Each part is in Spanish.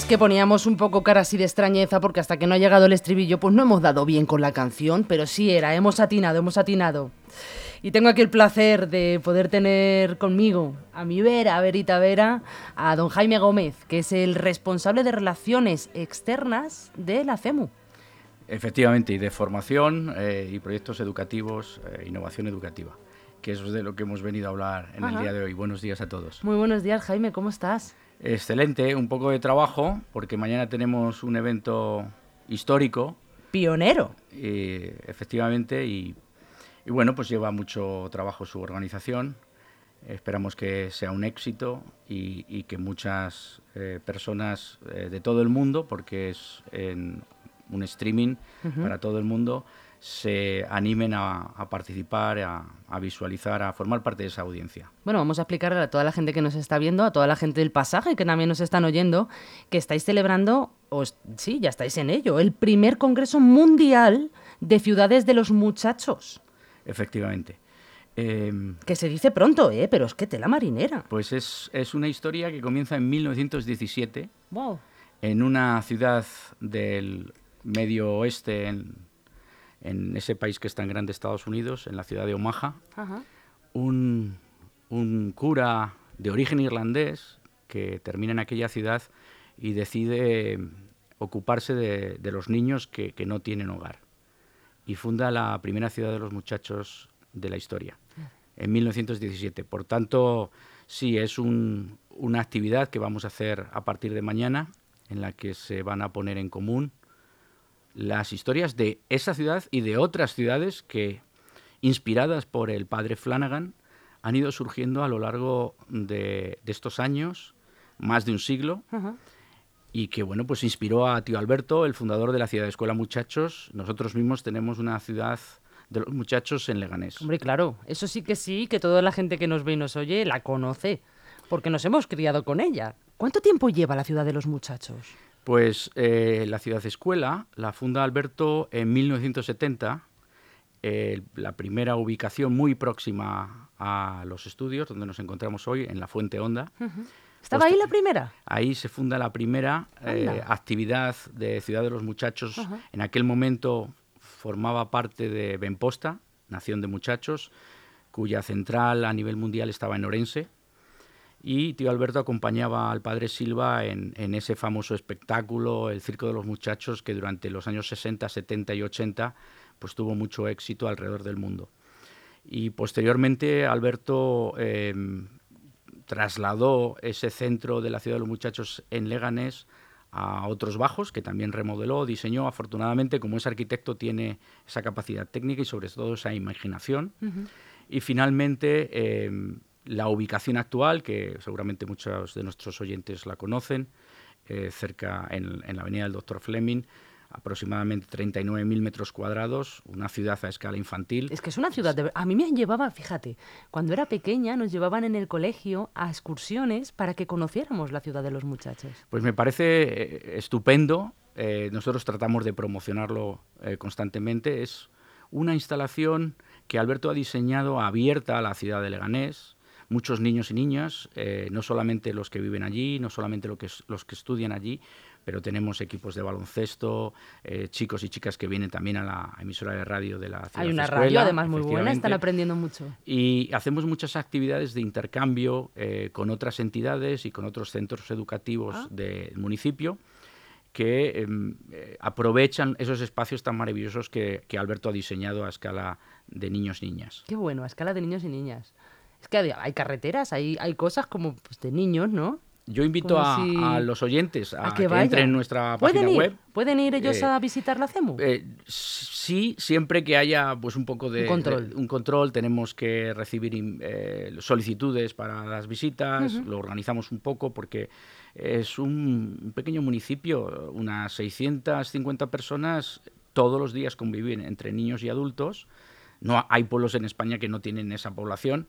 es que poníamos un poco cara así de extrañeza porque hasta que no ha llegado el estribillo pues no hemos dado bien con la canción, pero sí era, hemos atinado, hemos atinado. Y tengo aquí el placer de poder tener conmigo a mi vera, a Verita Vera, a don Jaime Gómez, que es el responsable de relaciones externas de la CEMU. Efectivamente, y de formación eh, y proyectos educativos, eh, innovación educativa, que eso es de lo que hemos venido a hablar en el día de hoy. Buenos días a todos. Muy buenos días, Jaime, ¿cómo estás? Excelente, un poco de trabajo, porque mañana tenemos un evento histórico. Pionero. efectivamente, y y bueno, pues lleva mucho trabajo su organización. Esperamos que sea un éxito y, que muchas eh, personas eh, de todo el mundo, porque es en un streaming para todo el mundo, se animen a, participar, a, visualizar, a formar parte de esa audiencia. Bueno, vamos a explicarle a toda la gente que nos está viendo, a toda la gente del pasaje que también nos están oyendo, que estáis celebrando, o sí, ya estáis en ello, el primer Congreso Mundial de Ciudades de los Muchachos efectivamente. Em, que se dice pronto, ¿eh? Pero es que tela marinera. Pues es, una historia que comienza en 1917, en una ciudad del medio oeste, en, ese país que es tan grande, Estados Unidos, en la ciudad de Omaha. Un, cura de origen irlandés que termina en aquella ciudad y decide ocuparse de, los niños que no tienen hogar y funda la primera ciudad de los muchachos de la historia, en 1917. Por tanto, sí, es una actividad que vamos a hacer a partir de mañana, en la que se van a poner en común las historias de esa ciudad y de otras ciudades que, inspiradas por el padre Flanagan, han ido surgiendo a lo largo de, estos años, más de un siglo, y que bueno, pues inspiró a tío Alberto, el fundador de la ciudad de Escuela Muchachos. Nosotros mismos tenemos una ciudad de los muchachos en Leganés. Hombre, claro, eso sí que sí, que toda la gente que nos ve y nos oye la conoce, porque nos hemos criado con ella. ¿Cuánto tiempo lleva la ciudad de los muchachos? Pues eh, la ciudad escuela la funda Alberto en 1970, eh, la primera ubicación muy próxima a los estudios donde nos encontramos hoy, en la Fuente Honda. ¿Estaba ahí la primera? Ahí se funda la primera eh, actividad de Ciudad de los Muchachos. En aquel momento formaba parte de Benposta, Nación de Muchachos, cuya central a nivel mundial estaba en Orense. Y tío Alberto acompañaba al padre Silva en, ese famoso espectáculo, el Circo de los Muchachos, que durante los años 60, 70 y 80 pues tuvo mucho éxito alrededor del mundo. Y posteriormente Alberto em, trasladó ese centro de la ciudad de los muchachos en Leganés a otros bajos que también remodeló, diseñó. Afortunadamente, como es arquitecto, tiene esa capacidad técnica y sobre todo esa imaginación. Y finalmente, em, la ubicación actual, que seguramente muchos de nuestros oyentes la conocen, eh, cerca en, en, la avenida del Doctor Fleming, aproximadamente 39.000 metros cuadrados, una ciudad a escala infantil. Es que es una ciudad de... A mí me llevaba, fíjate, cuando era pequeña nos llevaban en el colegio a excursiones para que conociéramos la ciudad de los muchachos. Pues me parece eh, estupendo, eh, nosotros tratamos de promocionarlo eh, constantemente, es una instalación que Alberto ha diseñado abierta a la ciudad de Leganés, muchos niños y niñas, no solamente los que viven allí, no solamente los que estudian allí, pero tenemos equipos de baloncesto, eh, chicos y chicas que vienen también a la emisora de radio de la ciudad. Hay una radio además muy buena, están aprendiendo mucho. Y hacemos muchas actividades de intercambio eh, con otras entidades y con otros centros educativos ah. del municipio que em, eh, aprovechan esos espacios tan maravillosos que, Alberto ha diseñado a escala de niños y niñas. Qué bueno, a escala de niños y niñas. Es que hay carreteras, hay, hay cosas como pues, de niños, ¿no? Yo invito a, los oyentes a, que, entren en nuestra página web. ¿Pueden ir ellos eh, a visitar la CEMU? Eh, sí, siempre que haya pues un poco de un control, tenemos que recibir eh, solicitudes para las visitas, lo organizamos un poco porque es un, pequeño municipio, unas 650 personas todos los días conviven entre niños y adultos. No hay pueblos en España que no tienen esa población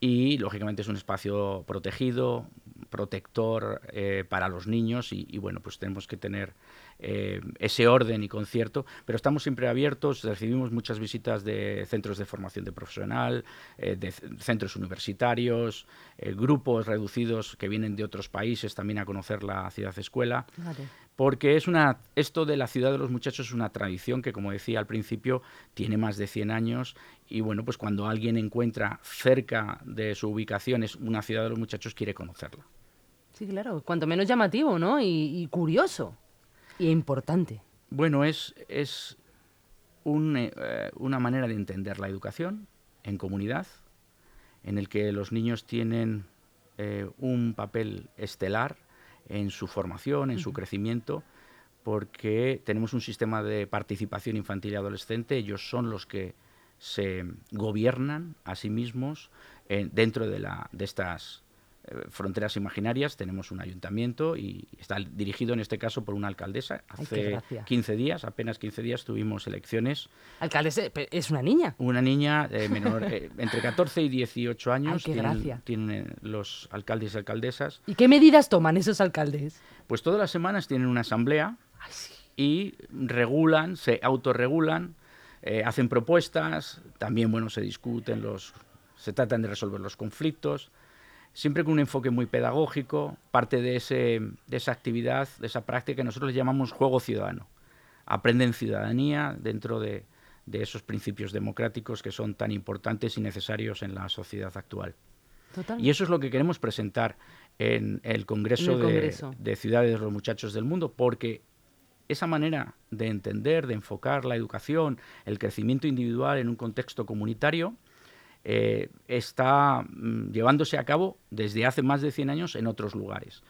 y lógicamente es un espacio protegido, protector eh, para los niños y, bueno, pues tenemos que tener eh, ese orden y concierto, pero estamos siempre abiertos, recibimos muchas visitas de centros de formación de profesional, eh, de centros universitarios, grupos reducidos que vienen de otros países también a conocer la ciudad escuela porque es una, esto de la ciudad de los muchachos es una tradición que, como decía al principio, tiene más de 100 años y bueno, pues cuando alguien encuentra cerca de su ubicación es una ciudad de los muchachos, quiere conocerla. Sí, claro, cuanto menos llamativo, ¿no? Y, curioso y importante. Bueno, es, es eh, una manera de entender la educación en comunidad, en el que los niños tienen eh, un papel estelar en su formación, en su crecimiento, porque tenemos un sistema de participación infantil y adolescente, ellos son los que se gobiernan a sí mismos eh, dentro de, la, de estas fronteras imaginarias. Tenemos un ayuntamiento y está dirigido en este caso por una alcaldesa. Hace 15 días, apenas 15 días, tuvimos elecciones. ¿Alcaldesa es una niña? Una niña eh, menor, eh, entre 14 y 18 años tienen, los alcaldes y alcaldesas. ¿Y qué medidas toman esos alcaldes? Pues todas las semanas tienen una asamblea y regulan, se autorregulan, hacen propuestas, también bueno, se discuten los se tratan de resolver los conflictos siempre con un enfoque muy pedagógico, parte de, ese, de esa actividad, de esa práctica que nosotros le llamamos juego ciudadano. Aprenden ciudadanía dentro de, esos principios democráticos que son tan importantes y necesarios en la sociedad actual. Y eso es lo que queremos presentar en el Congreso, De, de, Ciudades de los Muchachos del Mundo, porque esa manera de entender, de enfocar la educación, el crecimiento individual en un contexto comunitario, eh, está mm, llevándose a cabo desde hace más de 100 años en otros lugares.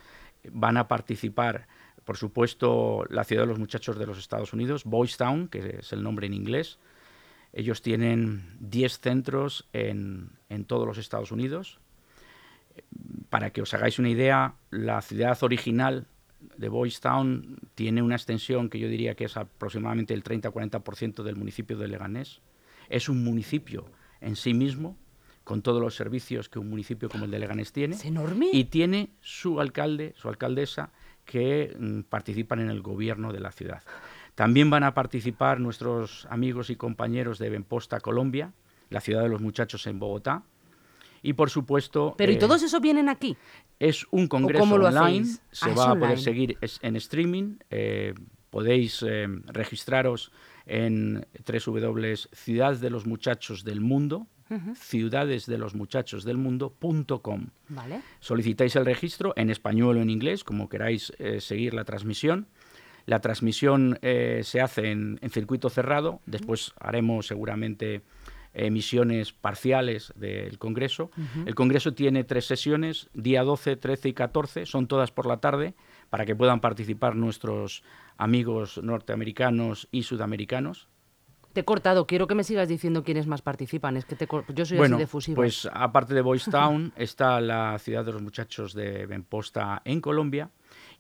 Van a participar, por supuesto, la ciudad de los muchachos de los Estados Unidos, Boys Town, que es el nombre en inglés. Ellos tienen 10 centros en, en todos los Estados Unidos. Para que os hagáis una idea, la ciudad original de Boys Town tiene una extensión que yo diría que es aproximadamente el 30-40% del municipio de Leganés. Es un municipio en sí mismo, con todos los servicios que un municipio como el de Leganés tiene. Es enorme. Y tiene su alcalde, su alcaldesa, que mm, participan en el gobierno de la ciudad. También van a participar nuestros amigos y compañeros de Benposta, Colombia, la ciudad de los muchachos en Bogotá. Y por supuesto. Pero ¿y eh, todos esos vienen aquí? Es un congreso online, se ah, va a poder seguir en streaming. Eh, podéis eh, registraros en www Ciudades de los Muchachos del Mundo, ciudades de los muchachos del mundo.com. Vale. Solicitáis el registro en español o en inglés, como queráis eh, seguir la transmisión. La transmisión eh, se hace en, circuito cerrado, después haremos seguramente emisiones parciales del Congreso. El Congreso tiene tres sesiones, día 12, 13 y 14, son todas por la tarde, para que puedan participar nuestros amigos norteamericanos y sudamericanos. Te he cortado, quiero que me sigas diciendo quiénes más participan, es que te yo soy bueno, así de fusiva. Pues aparte de Boys Town está la Ciudad de los Muchachos de Benposta en Colombia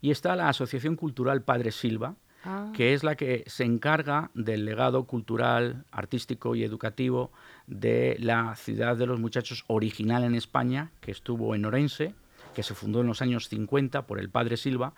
y está la Asociación Cultural Padre Silva, ah. que es la que se encarga del legado cultural, artístico y educativo de la Ciudad de los Muchachos original en España, que estuvo en Orense, que se fundó en los años 50 por el padre Silva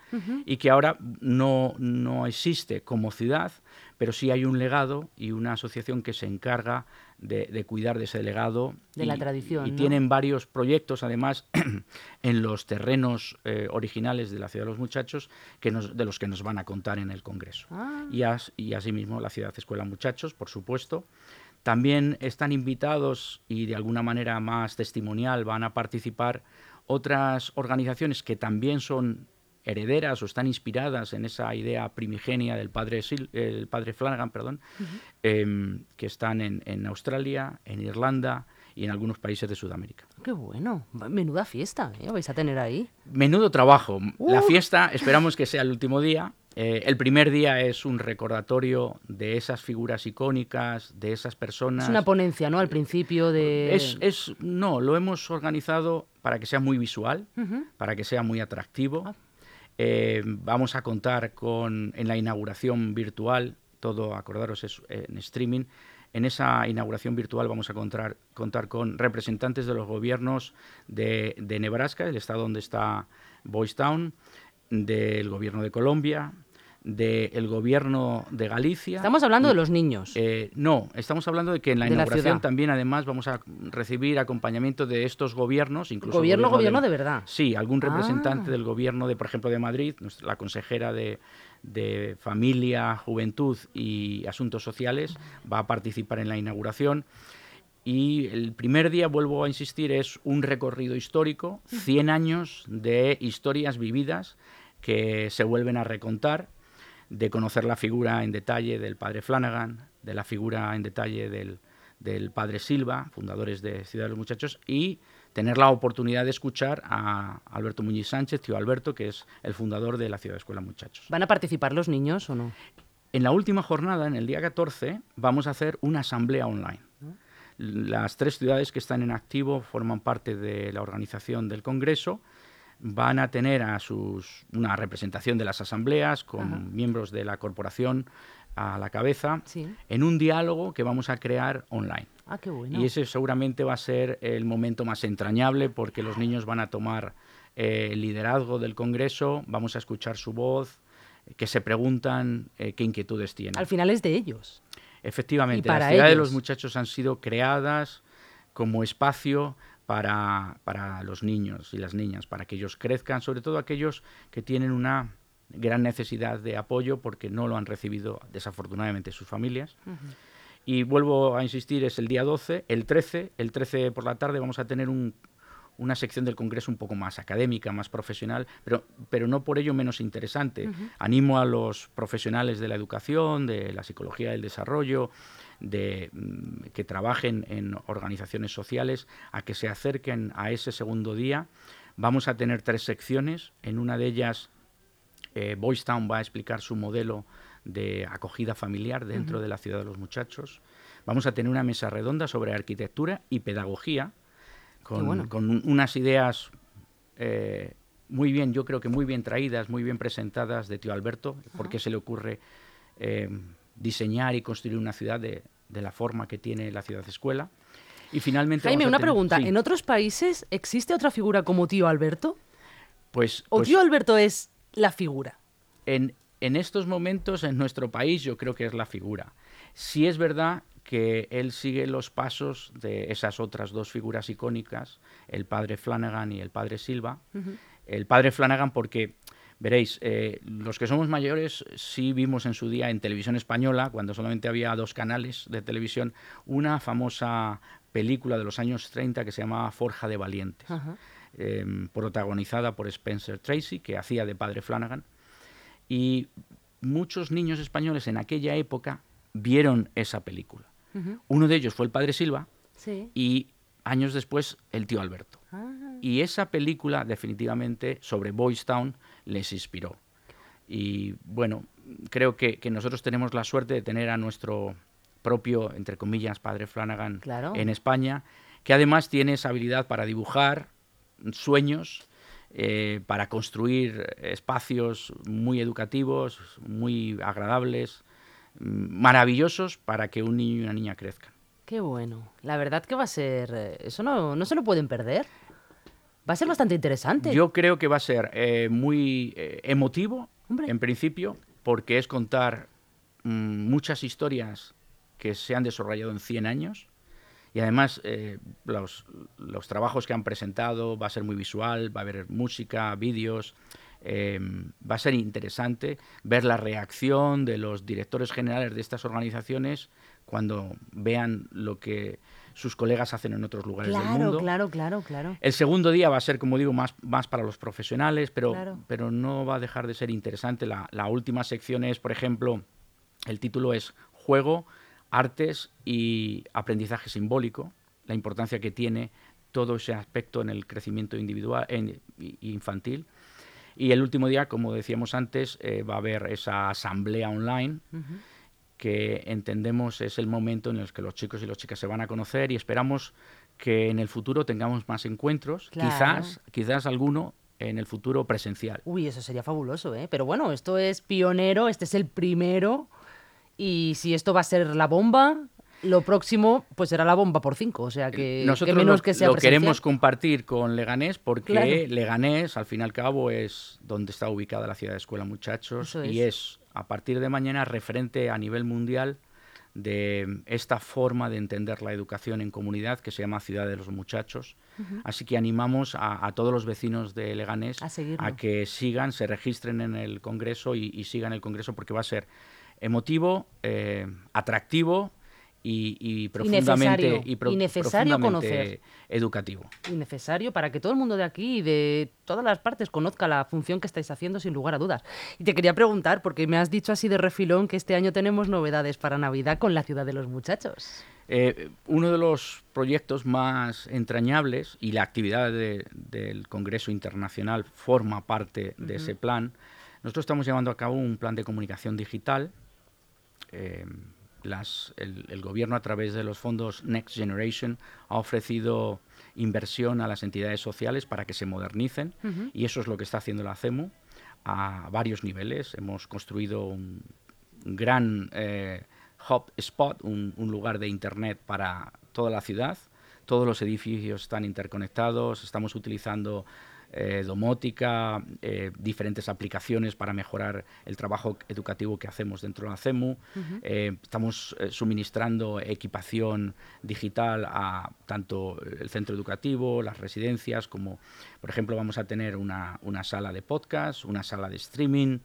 y que ahora no, no existe como ciudad, pero sí hay un legado y una asociación que se encarga de, cuidar de ese legado. De la tradición. Y tienen varios proyectos, además, en los terrenos eh, originales de la Ciudad de los Muchachos, que de los que nos van a contar en el Congreso. Ah. Y, y asimismo la Ciudad Escuela Muchachos, por supuesto. También están invitados y de alguna manera más testimonial van a participar otras organizaciones que también son herederas o están inspiradas en esa idea primigenia del padre, el padre Flanagan, perdón, em, que están en, Australia, en Irlanda y en algunos países de Sudamérica. Qué bueno, menuda fiesta, ¿eh? vais a tener ahí. Menudo trabajo. La fiesta esperamos que sea el último día. Eh, el primer día es un recordatorio de esas figuras icónicas, de esas personas. Es una ponencia, ¿no? Al principio de. Es, es no, lo hemos organizado para que sea muy visual, para que sea muy atractivo. Ah. Eh, vamos a contar con, en la inauguración virtual, todo, acordaros, es en streaming, En esa inauguración virtual vamos a contar, contar con representantes de los gobiernos de, de Nebraska, el estado donde está Boys Town, del gobierno de Colombia, del gobierno de Galicia. Estamos hablando de los niños. Eh, no, estamos hablando de que en la inauguración también además vamos a recibir acompañamiento de estos gobiernos, incluso gobierno, gobierno de, verdad. Sí, algún representante ah. del gobierno de, por ejemplo, de Madrid, la consejera de, de Familia, Juventud y Asuntos Sociales va a participar en la inauguración. Y el primer día, vuelvo a insistir, es un recorrido histórico, 100 años de historias vividas que se vuelven a recontar, de conocer la figura en detalle del padre Flanagan, de la figura en detalle del, del padre Silva, fundadores de Ciudad de los Muchachos, y tener la oportunidad de escuchar a Alberto Muñiz Sánchez, tío Alberto, que es el fundador de la Ciudad de Escuela Muchachos. ¿Van a participar los niños o no? En la última jornada, en el día 14, vamos a hacer una asamblea online. Las tres ciudades que están en activo forman parte de la organización del Congreso. Van a tener a sus, una representación de las asambleas con miembros de la corporación a la cabeza en un diálogo que vamos a crear online. Ah, qué bueno. Y ese seguramente va a ser el momento más entrañable porque los niños van a tomar eh, el liderazgo del Congreso, vamos a escuchar su voz, que se preguntan eh, qué inquietudes tienen. Al final es de ellos. Efectivamente, las ciudades de los muchachos han sido creadas como espacio para, para, los niños y las niñas, para que ellos crezcan, sobre todo aquellos que tienen una gran necesidad de apoyo porque no lo han recibido desafortunadamente sus familias. Y vuelvo a insistir, es el día 12, el 13, el 13 por la tarde vamos a tener un, una sección del Congreso un poco más académica, más profesional, pero, pero no por ello menos interesante. Animo a los profesionales de la educación, de la psicología del desarrollo, de mm, que trabajen en organizaciones sociales, a que se acerquen a ese segundo día. Vamos a tener tres secciones, en una de ellas eh, Boys Town va a explicar su modelo de acogida familiar dentro de la ciudad de los muchachos. Vamos a tener una mesa redonda sobre arquitectura y pedagogía, con, unas ideas eh, muy bien, yo creo que muy bien traídas, muy bien presentadas de tío Alberto, por qué se le ocurre eh, diseñar y construir una ciudad de, la forma que tiene la ciudad escuela. Y finalmente... Jaime, una pregunta. ¿En otros países existe otra figura como tío Alberto? Pues, ¿O pues tío Alberto es la figura? En, en estos momentos, en nuestro país, yo creo que es la figura. Sí es verdad que él sigue los pasos de esas otras dos figuras icónicas, el padre Flanagan y el padre Silva. El padre Flanagan porque, veréis, eh, los que somos mayores sí vimos en su día en televisión española, cuando solamente había dos canales de televisión, una famosa película de los años 30 que se llamaba Forja de Valientes, em, protagonizada por Spencer Tracy, que hacía de padre Flanagan. Y muchos niños españoles en aquella época vieron esa película. Uno de ellos fue el padre Silva y años después el tío Alberto. Ah. Y esa película definitivamente sobre Boys Town les inspiró. Y bueno, creo que, nosotros tenemos la suerte de tener a nuestro propio, entre comillas, padre Flanagan en España, que además tiene esa habilidad para dibujar sueños, eh, para construir espacios muy educativos, muy agradables, maravillosos para que un niño y una niña crezcan. Qué bueno. La verdad que va a ser... Eh, eso no, no se lo pueden perder. Va a ser bastante interesante. Yo creo que va a ser eh, muy eh, emotivo, en principio, porque es contar mm, muchas historias que se han desarrollado en 100 años. Y además, los, los, trabajos que han presentado va a ser muy visual, va a haber música, vídeos. Em, va a ser interesante ver la reacción de los directores generales de estas organizaciones cuando vean lo que sus colegas hacen en otros lugares del mundo. Claro, claro, claro. El segundo día va a ser, como digo, más, más para los profesionales, pero, pero no va a dejar de ser interesante. La, la última sección es, por ejemplo, el título es Juego, Artes y Aprendizaje Simbólico, la importancia que tiene todo ese aspecto en el crecimiento individual e infantil. Y el último día, como decíamos antes, eh, va a haber esa asamblea online. Que entendemos es el momento en el que los chicos y las chicas se van a conocer y esperamos que en el futuro tengamos más encuentros, quizás, quizás alguno en el futuro presencial. Uy, eso sería fabuloso, ¿eh? Pero bueno, esto es pionero, este es el primero y si esto va a ser la bomba, lo próximo pues será la bomba por cinco, o sea que, Nosotros menos lo, que sea lo queremos compartir con Leganés porque Leganés, al fin y al cabo, es donde está ubicada la ciudad de escuela muchachos y es a partir de mañana referente a nivel mundial de esta forma de entender la educación en comunidad que se llama Ciudad de los Muchachos. Así que animamos a, todos los vecinos de Leganés a, que sigan, se registren en el Congreso y, sigan el Congreso porque va a ser emotivo, eh, atractivo y, profundamente, y, necesario conocer. educativo. Y necesario para que todo el mundo de aquí y de todas las partes conozca la función que estáis haciendo sin lugar a dudas. Y te quería preguntar, porque me has dicho así de refilón que este año tenemos novedades para Navidad con la ciudad de los muchachos. Eh, uno de los proyectos más entrañables y la actividad del Congreso Internacional forma parte de ese plan. Nosotros estamos llevando a cabo un plan de comunicación digital. Eh, el, gobierno a través de los fondos Next Generation ha ofrecido inversión a las entidades sociales para que se modernicen y eso es lo que está haciendo la CEMU a varios niveles. Hemos construido un gran eh, hub spot, un, lugar de Internet para toda la ciudad. Todos los edificios están interconectados, estamos utilizando eh, domótica, eh, diferentes aplicaciones para mejorar el trabajo educativo que hacemos dentro de la CEMU. Eh, estamos suministrando equipación digital a tanto el centro educativo, las residencias, como por ejemplo vamos a tener una, sala de podcast, una sala de streaming.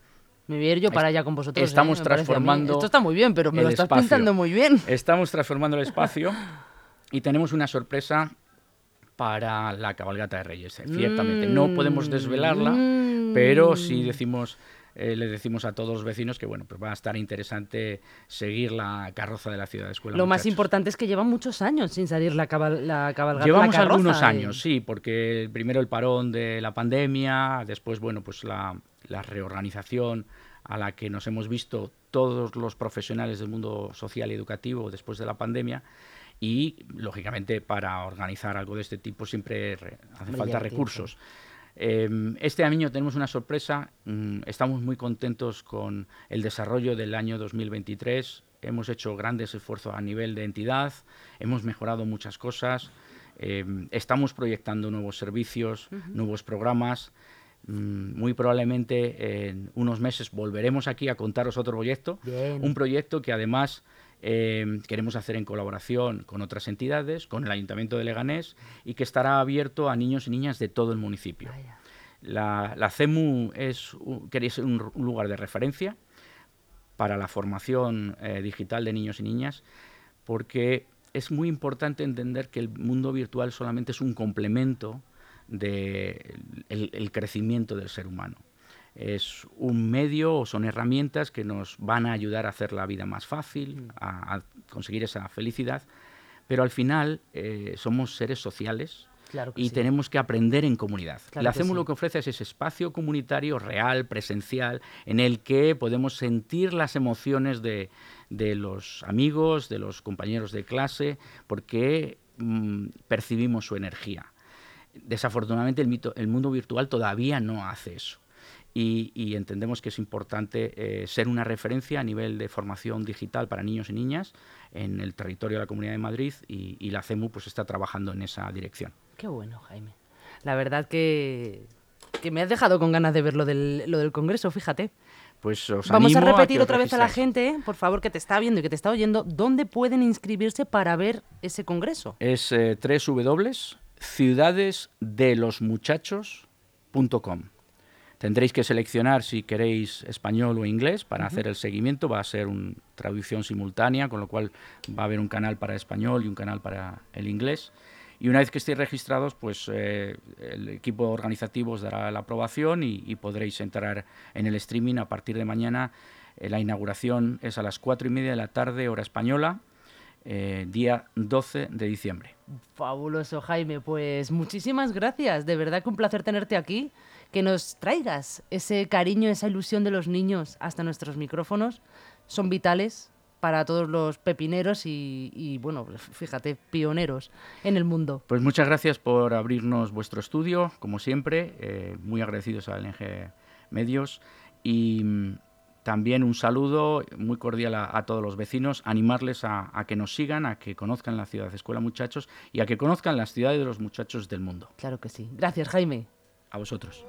Me voy a ir yo para allá con vosotros. Estamos transformando. Esto está muy bien, pero me lo estás pintando muy bien. Estamos transformando el espacio y tenemos una sorpresa para la cabalgata de Reyes, eh, ciertamente. No podemos desvelarla, mm. pero sí decimos, eh, le decimos a todos los vecinos que bueno, pues va a estar interesante seguir la carroza de la ciudad de escuela. Lo más importante es que llevan muchos años sin salir la, la cabalgata. Llevamos algunos años, sí, porque primero el parón de la pandemia, después bueno, pues la, la reorganización a la que nos hemos visto todos los profesionales del mundo social y educativo después de la pandemia y, lógicamente, para organizar algo de este tipo siempre hace falta recursos. Em, este año tenemos una sorpresa, mm, estamos muy contentos con el desarrollo del año 2023, hemos hecho grandes esfuerzos a nivel de entidad, hemos mejorado muchas cosas, em, estamos proyectando nuevos servicios, nuevos programas. Mm, muy probablemente en unos meses volveremos aquí a contaros otro proyecto, un proyecto que además Em, queremos hacer en colaboración con otras entidades, con el Ayuntamiento de Leganés y que estará abierto a niños y niñas de todo el municipio. La, CEMU es un, un, lugar de referencia para la formación eh, digital de niños y niñas porque es muy importante entender que el mundo virtual solamente es un complemento del crecimiento del ser humano es un medio o son herramientas que nos van a ayudar a hacer la vida más fácil, mm. a, conseguir esa felicidad, pero al final eh, somos seres sociales y tenemos que aprender en comunidad. Claro hacemos lo que ofrece es ese espacio comunitario real, presencial, en el que podemos sentir las emociones de, los amigos, de los compañeros de clase, porque mm, percibimos su energía. Desafortunadamente el mundo virtual todavía no hace eso y, entendemos que es importante eh, ser una referencia a nivel de formación digital para niños y niñas en el territorio de la Comunidad de Madrid y, la CEMU pues está trabajando en esa dirección. Qué bueno, Jaime. La verdad que, que me has dejado con ganas de ver lo del, lo del Congreso, fíjate. Pues os Vamos a repetir otra vez a la gente, por favor, que te está viendo y que te está oyendo, ¿dónde pueden inscribirse para ver ese congreso? Es eh, www.ciudadesdelosmuchachos.com. Tendréis que seleccionar si queréis español o inglés para hacer el seguimiento. Va a ser una traducción simultánea, con lo cual va a haber un canal para español y un canal para el inglés. Y una vez que estéis registrados, pues eh, el equipo organizativo os dará la aprobación y, podréis entrar en el streaming a partir de mañana. Eh, la inauguración es a las cuatro y media de la tarde, hora española, eh, día 12 de diciembre. Fabuloso, Jaime. Pues muchísimas gracias. De verdad que un placer tenerte aquí que nos traigas ese cariño, esa ilusión de los niños hasta nuestros micrófonos. Son vitales para todos los pepineros y, bueno, fíjate, pioneros en el mundo. Pues muchas gracias por abrirnos vuestro estudio, como siempre, eh, muy agradecidos a LNG Medios y mm, también un saludo muy cordial a, todos los vecinos, animarles a, que nos sigan, a que conozcan la ciudad de Escuela Muchachos y a que conozcan las ciudades de los muchachos del mundo. Claro que sí. Gracias, Jaime. A vosotros.